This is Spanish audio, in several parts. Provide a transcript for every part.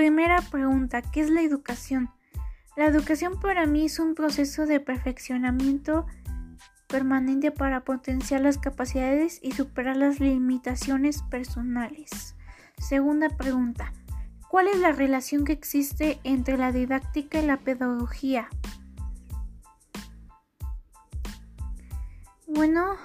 Primera pregunta, ¿qué es la educación? La educación para mí es un proceso de perfeccionamiento permanente para potenciar las capacidades y superar las limitaciones personales. Segunda pregunta, ¿cuál es la relación que existe entre la didáctica y la pedagogía? Bueno,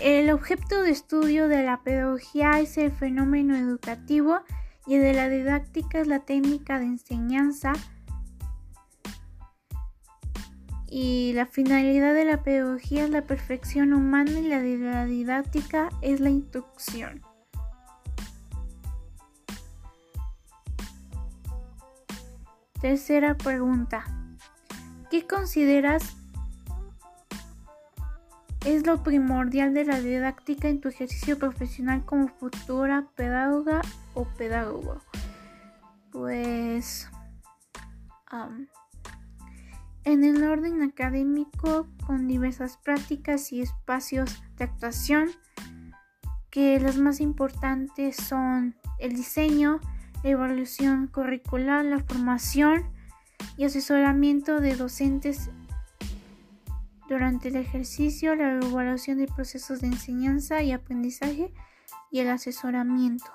el objeto de estudio de la pedagogía es el fenómeno educativo y de la didáctica es la técnica de enseñanza y la finalidad de la pedagogía es la perfección humana y la de la didáctica es la instrucción. Tercera pregunta. ¿Qué consideras es lo primordial de la didáctica en tu ejercicio profesional como futura pedagoga o pedagogo? Pues en el orden académico con diversas prácticas y espacios de actuación que las más importantes son el diseño, la evaluación curricular, la formación y asesoramiento de docentes durante el ejercicio, la evaluación de procesos de enseñanza y aprendizaje y el asesoramiento.